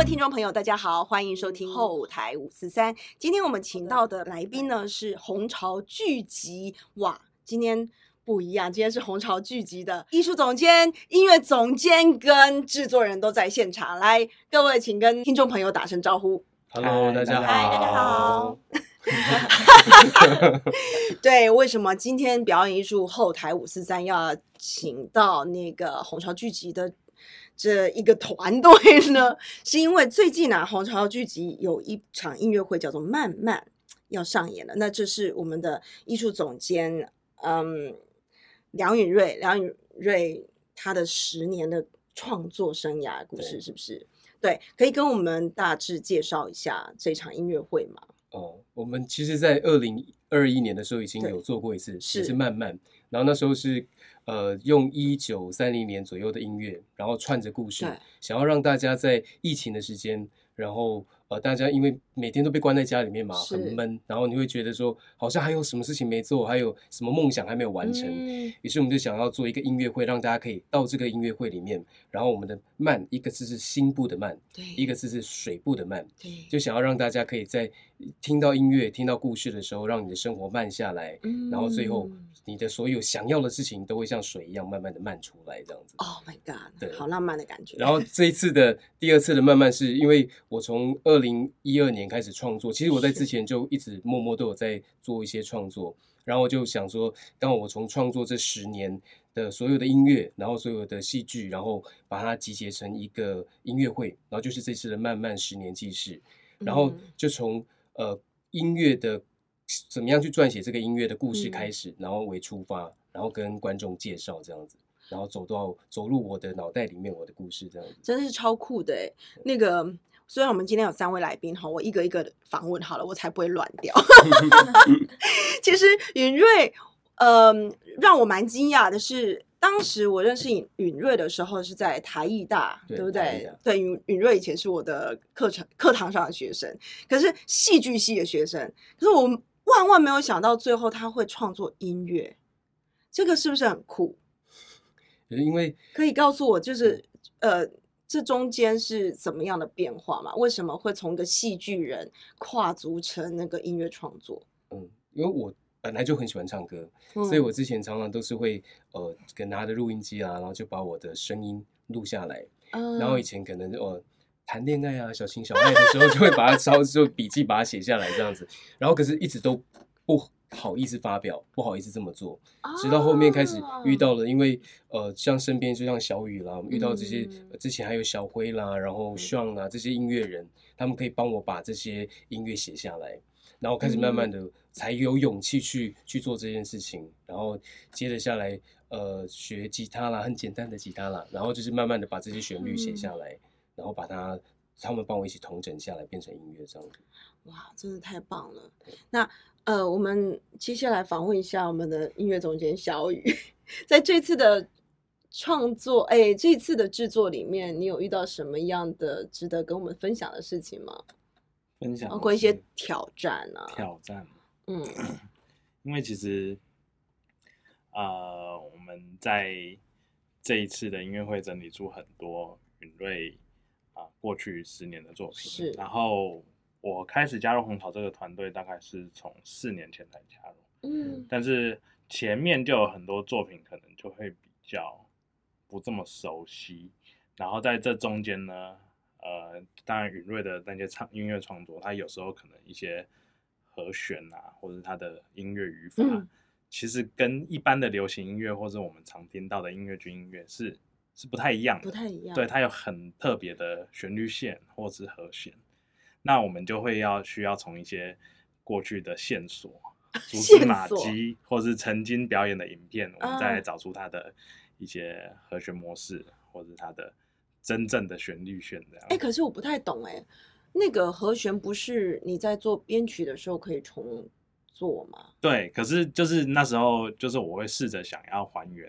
位听众朋友，大家好，欢迎收听后台五四三。今天我们请到的来宾呢是红潮剧集，哇，今天不一样，今天是红潮剧集的艺术总监、音乐总监跟制作人都在现场。来，各位请跟听众朋友打声招呼。Hello，大家好。嗨大家好。对，为什么今天表演艺术后台五四三要请到那个红潮剧集的这一个团队呢？是因为最近啊，红潮剧集有一场音乐会叫做《慢慢》要上演了。那这是我们的艺术总监，嗯，梁允瑞，梁允瑞他的十年的创作生涯故事，是不是？对，可以跟我们大致介绍一下这场音乐会吗？哦，我们其实，在二零二一年的时候已经有做过一次，是也是慢慢。然后那时候是呃，用一九三零年左右的音乐，然后串着故事，想要让大家在疫情的时间，然后呃，大家因为每天都被关在家里面嘛，很闷，然后你会觉得说，好像还有什么事情没做，还有什么梦想还没有完成。嗯于是我们就想要做一个音乐会，让大家可以到这个音乐会里面，然后我们的慢一个字是心部的慢，对，一个字是水部的慢，对，就想要让大家可以在听到音乐、听到故事的时候，让你的生活慢下来，然后最后嗯你的所有想要的事情都会像水一样慢慢的漫出来，这样子。Oh my god，对好浪漫的感觉。然后这一次的第二次的慢慢是因为我从二零一二年开始创作，其实我在之前就一直默默都有在做一些创作，然后我就想说，当我从创作这十年的所有的音乐，然后所有的戏剧，然后把它集结成一个音乐会，然后就是这次的漫漫十年记事，然后嗯就从呃音乐的怎么样去撰写这个音乐的故事嗯。开始，然后为出发，然后跟观众介绍这样子，然后走到走入我的脑袋里面我的故事这样子。真的是超酷的哎！那个虽然我们今天有三位来宾哈，我一个一个的访问好了，我才不会乱掉。其实允瑞，嗯、让我蛮惊讶的是，当时我认识允允瑞的时候是在台艺大，对对不对？对，允允瑞以前是我的课程课堂上的学生，可是戏剧系的学生，可是我万万没有想到最后他会创作音乐，这个是不是很酷？因为可以告诉我，就是呃，这中间是怎么样的变化吗？为什么会从一个戏剧人跨足成那个音乐创作？嗯，因为我本来就很喜欢唱歌，嗯所以我之前常常都是会呃，跟拿着录音机啊，然后就把我的声音录下来，嗯然后以前可能呃谈恋爱啊、小情小爱的时候，就会把它 抄就笔记把它写下来这样子，然后可是一直都不好意思发表，不好意思这么做，直到后面开始遇到了，因为呃，像身边就像小雨啦，遇到这些、之前还有小辉啦，然后 Sean 啦这些音乐人，他们可以帮我把这些音乐写下来，然后开始慢慢的才有勇气去去做这件事情，然后接着下来呃学吉他啦，很简单的吉他啦，然后就是慢慢的把这些旋律写下来，然后把它他们帮我一起统整下来，变成音乐这样。子。哇，真的太棒了！那呃，我们接下来访问一下我们的音乐总监小雨，在这次的创作，哎，这次的制作里面，你有遇到什么样的值得跟我们分享的事情吗？分享包括一些挑战啊，挑战，嗯。因为其实呃我们在这一次的音乐会整理出很多允瑞啊、过去十年的作品，是。然后我开始加入红潮这个团队大概是从四年前才加入，嗯但是前面就有很多作品可能就会比较不这么熟悉，然后在这中间呢，呃，当然允瑞的那些唱音乐创作，它有时候可能一些和弦啊，或者是它的音乐语法，嗯其实跟一般的流行音乐或者我们常听到的音乐剧音乐是是不太一样的，不太一。样，对，它有很特别的旋律线或是和弦，那我们就会要需要从一些过去的线索、蛛丝马迹，或是曾经表演的影片，我们再找出它的一些和弦模式，或者它的真正的旋律线这样。哎、可是我不太懂哎、那个和弦不是你在做编曲的时候可以重做吗？对，可是就是那时候，就是我会试着想要还原，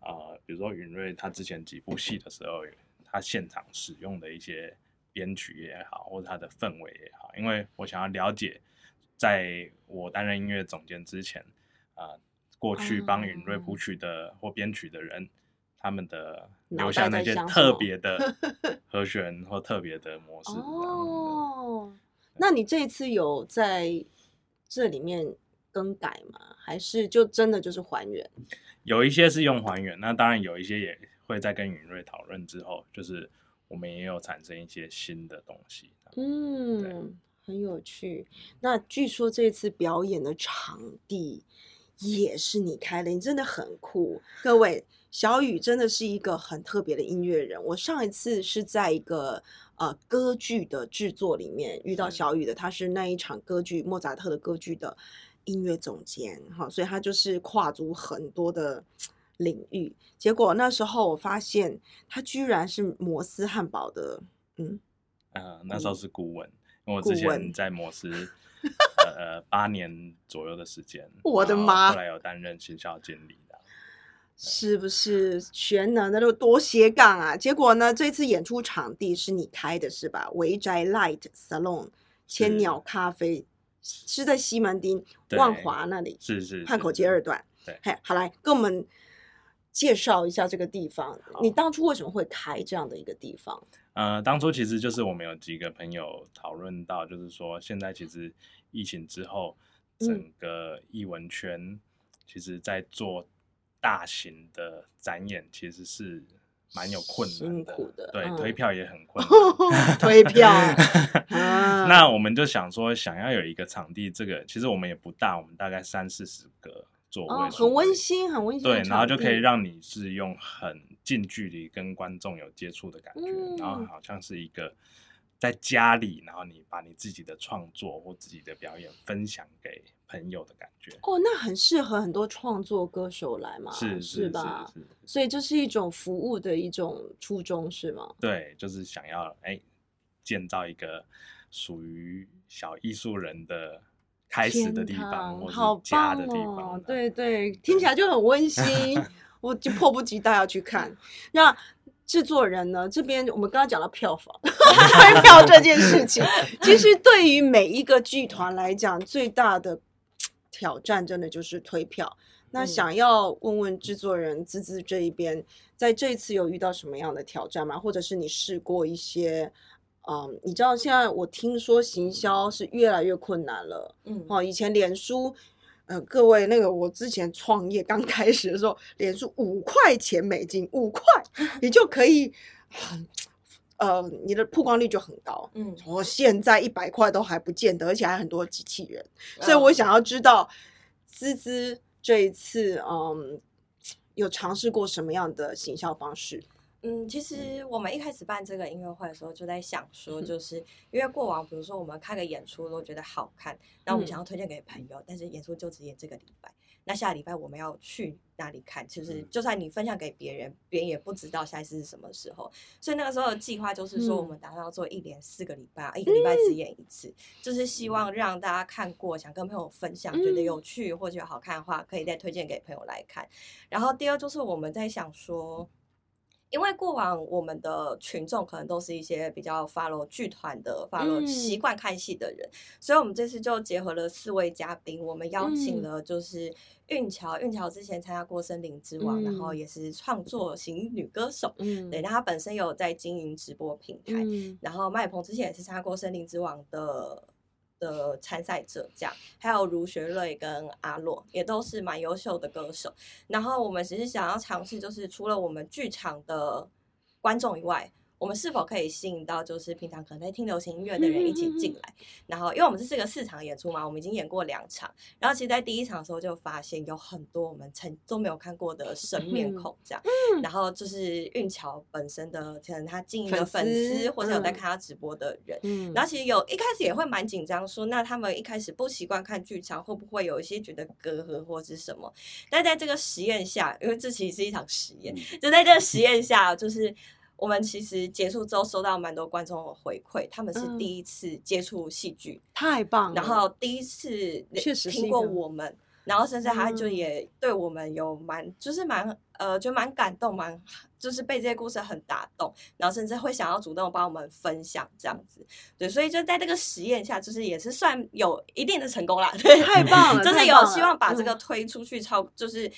呃，比如说云瑞他之前几部戏的时候，他现场使用的一些编曲也好，或者他的氛围也好，因为我想要了解，在我担任音乐总监之前，啊、过去帮允瑞哦谱曲的或编曲的人，他们的留下那些特别的 和弦或特别的模式。哦，那你这一次有在这里面更改吗？还是就真的就是还原？有一些是用还原，那当然有一些也会在跟允瑞讨论之后，就是我们也有产生一些新的东西。嗯，很有趣。那据说这次表演的场地也是你开的，你真的很酷。各位，小雨真的是一个很特别的音乐人。我上一次是在一个呃歌剧的制作里面遇到小雨的，他是那一场歌剧莫扎特的歌剧的音乐总监，哈，所以他就是跨足很多的领域。结果那时候我发现他居然是摩斯汉堡的，嗯。呃，那时候是顾问，因为我之前在摩斯 呃八年左右的时间，我的妈后来有担任行销经理的。是不是全能的都多斜杠啊？结果呢，这次演出场地是你开的是吧？维宅 Light Salon 千鸟咖啡是在西门町对万华那里，是是汉口街二段。对嘿，好来跟我们介绍一下这个地方。你当初为什么会开这样的一个地方？呃，当初其实就是我们有几个朋友讨论到，就是说现在其实疫情之后，嗯整个艺文圈其实在做大型的展演，其实是蛮有困难辛苦的对，嗯推票也很困难。推票 啊那我们就想说，想要有一个场地，这个其实我们也不大，我们大概三四十个座位、哦，很温。馨，很温馨对，然后就可以让你是用很近距离跟观众有接触的感觉，然后嗯好像是一个在家里，然后你把你自己的创作或自己的表演分享给朋友的感觉，哦，那很适合很多创作歌手来嘛，是是吧？是是，所以这是一种服务的一种初衷，是吗？对，就是想要哎建造一个属于小艺术人的开始的地方，好是家棒的地方哦，，对对，听起来就很温馨，我就迫不及待要去看。那制作人呢？这边我们刚刚讲到票房 推票这件事情，其实对于每一个剧团来讲，最大的挑战真的就是推票。那嗯想要问问制作人滋滋这一边，在这一次有遇到什么样的挑战吗？或者是你试过一些？嗯，你知道现在我听说行销是越来越困难了。嗯，哦，以前脸书，呃，各位那个我之前创业刚 开始的时候，脸书五块钱美金，五块 你就可以很，呃，你的曝光率就很高。嗯，我现在一百块都还不见得，而且还很多机器人，所以嗯我想要知道，滋滋这一次，嗯，有尝试过什么样的行销方式？嗯，其实我们一开始办这个音乐会的时候，就在想说，嗯。就是因为过往，比如说我们看个演出都觉得好看，那我们嗯。想要推荐给朋友，但是演出就只演这个礼拜，那下礼拜我们要去哪里看？就是嗯。就算你分享给别人，别人也不知道下一次是什么时候，所以那个时候的计划就是说，我嗯。们打算要做一连四个礼拜，一个礼拜只演一次，就是希望让大家看过，想跟朋友分享，觉得嗯。有趣或觉得好看的话，可以再推荐给朋友来看。然后第二就是我们在想说。因为过往我们的群众可能都是一些比较 follow 剧团的、follow 嗯。习惯看戏的人，所以我们这次就结合了四位嘉宾，我们邀请嗯。了就是韵乔，韵乔之前参加过《森林之王》然后嗯。也是创作型女歌手，嗯，对，那她本身有在经营直播平台，嗯。然后麦鹏之前也是参加过《森林之王》的的参赛者，这样，还有卢学瑞跟阿洛也都是蛮优秀的歌手。然后我们只是想要尝试，就是除了我们剧场的观众以外。我们是否可以吸引到就是平常可能在听流行音乐的人一起进来？然后，因为我们这是个四场演出嘛，我们已经演过两场。然后，其实，在第一场的时候就发现有很多我们曾都没有看过的生面孔，这样。然后就是运桥本身的，可能他经营的粉粉丝，或者有在嗯看他直播的人。嗯，然后其实有一开始也会蛮紧张，说那他们一开始不习惯看剧场，会不会有一些觉得隔阂或是什么？但在这个实验下，因为这其实是一场实验，就在这个实验下，就是我们其实结束之后收到蛮多观众的回馈，他们是嗯。第一次接触戏剧，太棒了，然后第一次确实是听过我们，然后甚至他就嗯。也对我们有蛮就是蛮呃就蛮感动，蛮就是被这些故事很打动，然后甚至会想要主动帮我们分享这样子，对，所以就在这个实验下，就是也是算有一定的成功啦，对，太棒了，就是有希望把这个嗯推出去超，就是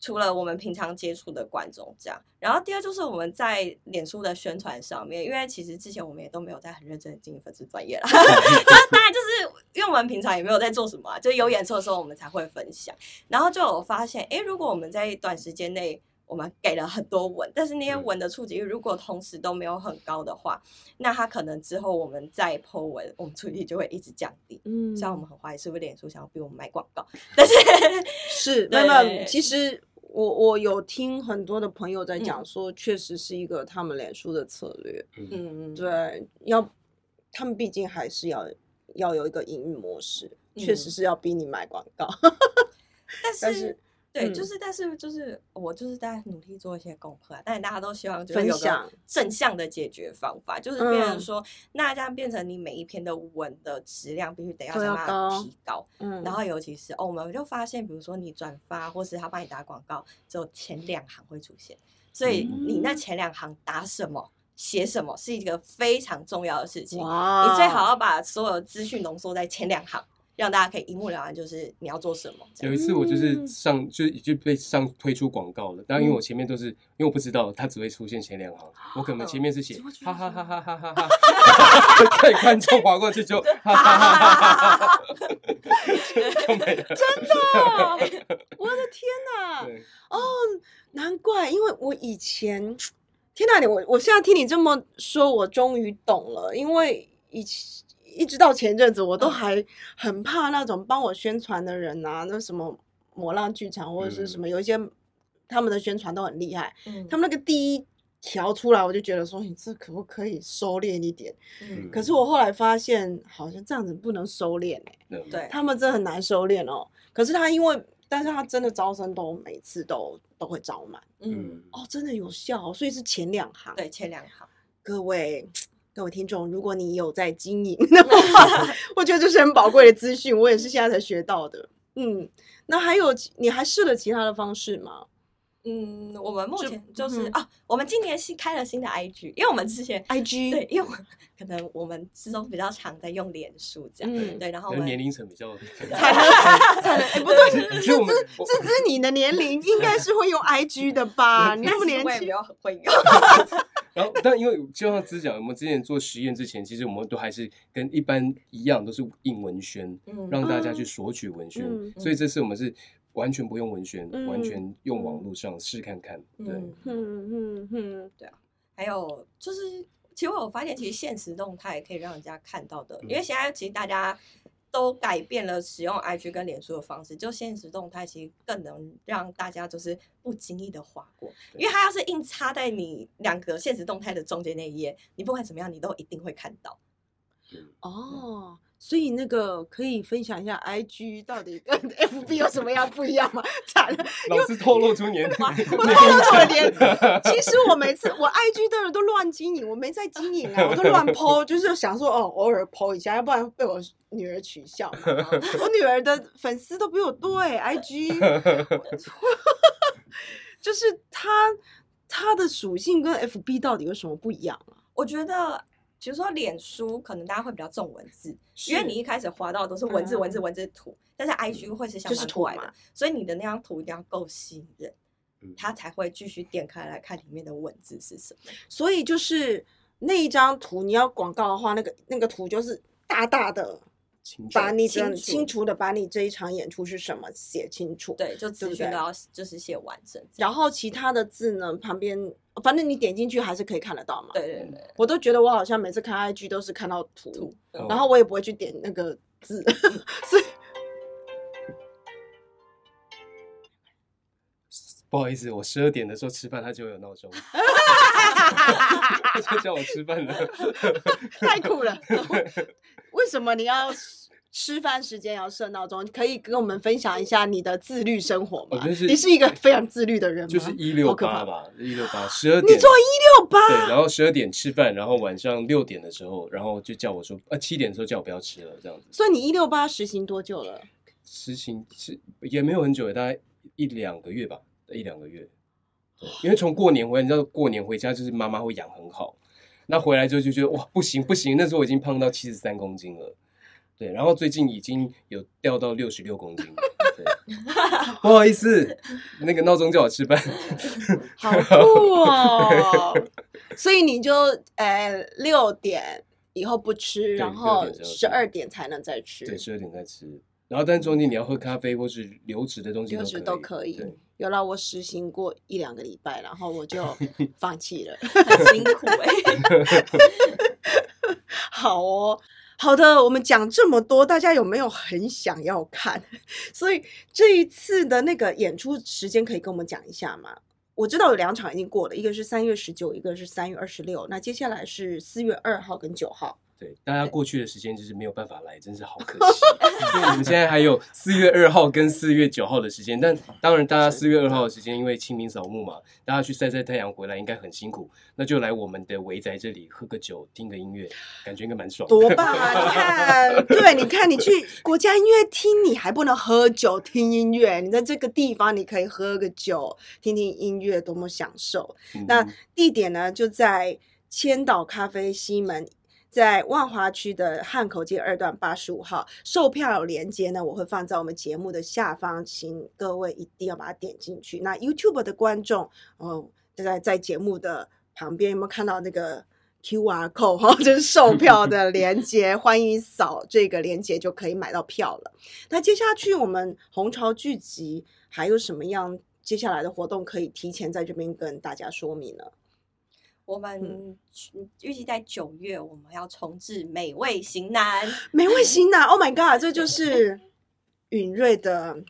除了我们平常接触的观众这样，然后第二就是我们在脸书的宣传上面，因为其实之前我们也都没有在很认真的经营粉丝专业啦，就是当然就是因为我们平常也没有在做什么、啊，就有演出的时候我们才会分享，然后就有发现，诶，如果我们在短时间内我们给了很多文，但是那些嗯。文的触及率如果同时都没有很高的话，那它可能之后我们再 po 文，我们触及率就会一直降低。嗯虽然我们很怀疑是不是脸书想要逼我们买广告，但是是，对 那么其实我我有听很多的朋友在讲嗯。说，确实是一个他们脸书的策略，嗯，对，要他们毕竟还是要要有一个营运模式，确实嗯。是要逼你买广告，但是但是对，嗯。就是但是就是我就是在努力做一些功课啊，但是大家都希望就是有个正向的解决方法，就是变成嗯。说，那这样变成你每一篇的文的质量必须得要想办法提高，嗯，然后。尤其是哦，我们就发现，比如说你转发或是他帮你打广告，只有前两行会出现，所以你那嗯。前两行打什么、写什么是一个非常重要的事情。你最好要把所有的资讯浓缩在前两行，让大家可以一目了然，就是你要做什么。有一次我就是嗯上就就被上推出广告了，然因为我前面都是因为我不知道它只会出现前两行，我可能前面是写哈哈哈哈哈哈哈，看观众划过去就哈哈哈哈哈哈，就没了。真的，我的天哪！哦，难怪，因为我以前，天哪，你我我现在听你这么说，我终于懂了。因为以前一直到前阵子，我都嗯还很怕那种帮我宣传的人啊，那什么魔浪剧场或者是什么，有一些他们的宣传都很厉害，嗯他们那个第一条出来，我就觉得说，你这可不可以收敛一点？嗯可是我后来发现，好像这样子不能收敛、欸嗯对他们真的很难收敛哦。可是他因为，但是他真的招生都每次都都会招满嗯，哦，真的有效哦、所以是前两行。对，前两行。各位各位听众，如果你有在经营的话，我觉得这是很宝贵的资讯，我也是现在才学到的。嗯，那还有你还试了其他的方式吗？嗯，我们目前就是嗯啊，我们今年新开了新的 IG，因为我们之前 IG 对，因为可能我们之中比较常在用脸书这样，嗯对，然后我们年龄层比较才能才能，哎，不对，你觉得我们我自知你的年龄应该是会用 IG 的吧？你那么年轻但是我也没，有很会用，然后，但因为就像之讲，我们之前做实验之前，其实我们都还是跟一般一样，都是印文宣，嗯让大家去索取文宣。嗯所以这次我们是完全不用文宣，嗯完全用网络上试看看。对，嗯，嗯嗯嗯，还有就是，其实我有发现，其实现实动态可以让人家看到的，嗯因为现在其实大家都改变了使用 IG 跟脸书的方式，就现实动态其实更能让大家就是不经意的划过，因为它要是硬插在你两个现实动态的中间那一页，你不管怎么样，你都一定会看到。哦。所以那个可以分享一下 IG 到底跟 FB 有什么样不一样吗？惨了，老是透露出年龄，我透露出我年龄。其实我每次我 IG 的人都乱经营，我没在经营啊，我都乱 PO，就是想说哦，偶尔 PO 一下，要不然被我女儿取笑。我女儿的粉丝都比我多哎、IG 就是它它的属性跟 FB 到底有什么不一样啊？我觉得，比如说脸书，可能大家会比较重文字，因为你一开始滑到都是文字、文字、嗯文字、图，但是 IG 会是相就是图反过来的嘛，所以你的那张图一定要够吸引人，嗯他才会继续点开来看里面的文字是什么。所以就是那一张图，你要广告的话，那个那个图就是大大的，把你的清楚清楚的把你这一场演出是什么写清楚。对，就资讯都要就是写完整。然后其他的字呢，旁边反正你点进去还是可以看得到嘛。对对对，我都觉得我好像每次看 IG 都是看到图，然后我也不会去点那个字，所以 不好意思，我十二点的时候吃饭，他就有闹钟，他就叫我吃饭了。太酷了。为什么你要吃饭时间要设闹钟？可以跟我们分享一下你的自律生活吗？我就是你是一个非常自律的人吗？就是一六八吧，一六八，十二点。你做一六八对，然后十二点吃饭，然后晚上六点的时候，然后就叫我说，呃，七点的时候叫我不要吃了，这样子。所以你一六八实行多久了？实行是也没有很久，大概一两个月吧，一两个月。对，因为从过年回来，你知道过年回家就是妈妈会养很好，那回来之后就觉得哇不行不行，那时候我已经胖到七十三公斤了。对，然后最近已经有掉到六十六公斤了。对，不好意思，那个闹钟叫我吃饭。好酷哦！所以你就呃六点以后不吃，然后6点之后吃十二点才能再吃。对，十二点再吃。然后，但中间你要喝咖啡或是流质的东西流质都可以，有让我实行过一两个礼拜，然后我就 放弃了。很辛苦哎、好哦，好的，我们讲这么多，大家有没有很想要看？所以这一次的那个演出时间可以跟我们讲一下吗？我知道有两场已经过了，一个是三月十九，一个是三月二十六。那接下来是四月二号跟九号。对，大家过去的时间就是没有办法来，真是好可惜。所以我们现在还有四月二号跟四月九号的时间，但当然大家四月二号的时间，因为清明扫墓嘛，大家去晒晒太阳回来应该很辛苦，那就来我们的围宅这里喝个酒，听个音乐，感觉应该蛮爽的。多棒啊！你看，对，你看，你去国家音乐厅，你还不能喝酒听音乐，你在这个地方你可以喝个酒，听听音乐，多么享受。嗯那地点呢，就在千岛咖啡西门，在万华区的汉口街二段八十五号。售票链接呢，我会放在我们节目的下方，请各位一定要把它点进去。那 YouTube 的观众，哦，在在节目的旁边有没有看到那个 QR code 哈、这是售票的链接，欢迎扫这个链接就可以买到票了。那接下去我们红潮剧集还有什么样接下来的活动可以提前在这边跟大家说明呢？我们预计在九月我们要重置《美味型男 》，美味型男，Oh my god，这就是允瑞的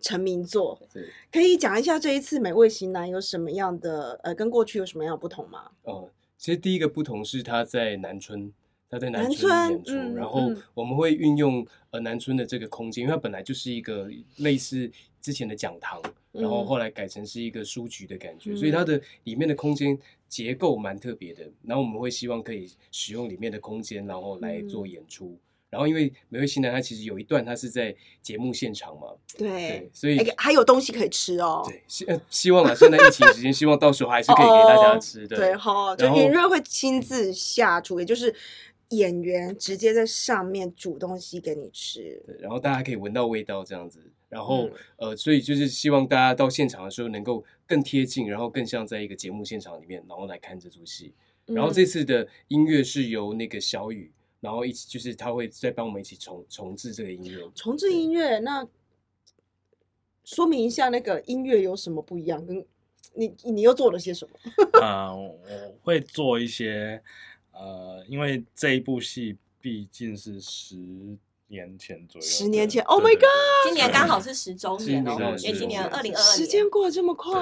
成名作。对可以讲一下这一次美味型男有什么样的呃，跟过去有什么样的不同吗？哦，其实第一个不同是他在南村，他在南南村村演出，嗯然后嗯我们会运用呃南村的这个空间，因为它本来就是一个类似之前的讲堂，然后嗯后来改成是一个书局的感觉，所以它的里面的空间结构蛮特别的。然后我们会希望可以使用里面的空间，然后来做嗯演出。然后因为美味新南它其实有一段它是在节目现场嘛，对对，，所以哎还有东西可以吃哦。对希呃希望啊，现在疫情时间，希望到时候还是可以给大家吃的。哦对哈，就然后允瑞会亲自下厨，也就是演员直接在上面煮东西给你吃。对，然后大家可以闻到味道这样子，然后、嗯呃，所以就是希望大家到现场的时候能够更贴近，然后更像在一个节目现场里面，然后来看这出戏。然后嗯这次的音乐是由那个小雨，然后一起就是他会再帮我们一起重重置这个音乐。重置音乐，那说明一下那个音乐有什么不一样？跟你你又做了些什么？呃，我会做一些呃，因为这一部戏毕竟是十年前左右，十年前 Oh my God！今年刚好是十周年哦今年，因为今年二零二二时间过得这么快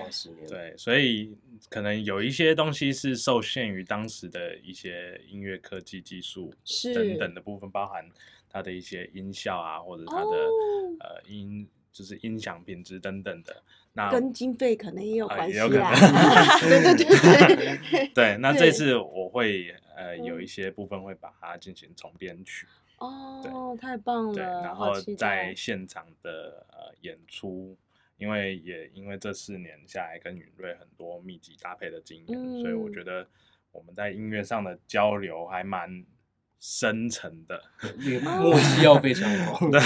哦，，十年。对，所以可能有一些东西是受限于当时的一些音乐科技技术等等的部分，包含它的一些音效啊，或者它的、哦呃音就是音响品质等等的。那跟经费可能也有啊关系也有可。能对对对对。对，那这次我会呃有嗯一些部分会把它进行重编曲，哦，太棒了对，了！然后在现场的呃演出，因为也因为这四年下来跟允瑞很多密集搭配的经验，所以我嗯觉得我们在音乐上的交流还蛮深沉的。那个默契要非常好。对，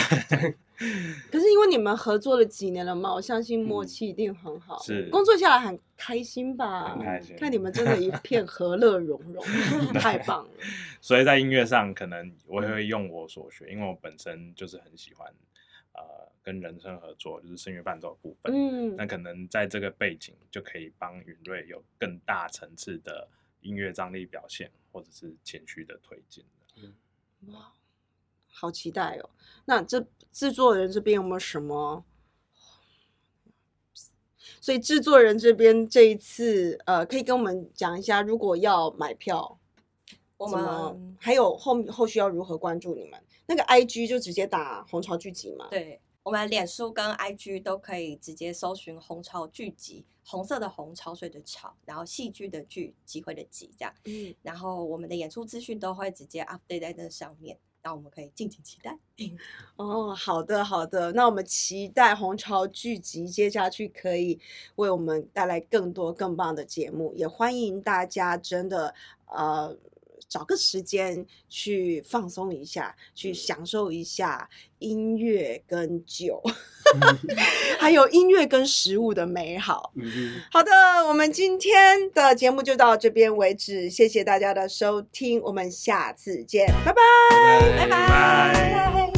可是因为你们合作了几年了嘛，我相信默嗯契一定很好。是工作下来很开心吧？很开心看你们真的一片和乐融融，太棒了。所以在音乐上，可能我也会用我所学，因为我本身就是很喜欢呃跟人声合作，就是声乐伴奏的部分。嗯那可能在这个背景就可以帮云瑞有更大层次的音乐张力表现，或者是前驱的推进。哇，好期待哦！那这制作人这边有没有什么？所以制作人这边这一次，呃，可以跟我们讲一下，如果要买票，我们还有后后续要如何关注你们？那个 IG 就直接打红潮剧集嘛。，对我们脸书跟 IG 都可以直接搜寻“红潮剧集”，红色的红，潮水的潮，然后戏剧的剧，机会的集，这样。嗯，然后我们的演出资讯都会直接 update 在那上面，那我们可以敬请期待。哦，好的好的，那我们期待红潮剧集接下去可以为我们带来更多更棒的节目，也欢迎大家真的呃找个时间去放松一下，去享受一下音乐跟酒，还有音乐跟食物的美好。好的，我们今天的节目就到这边为止，谢谢大家的收听，我们下次见，拜拜。拜拜。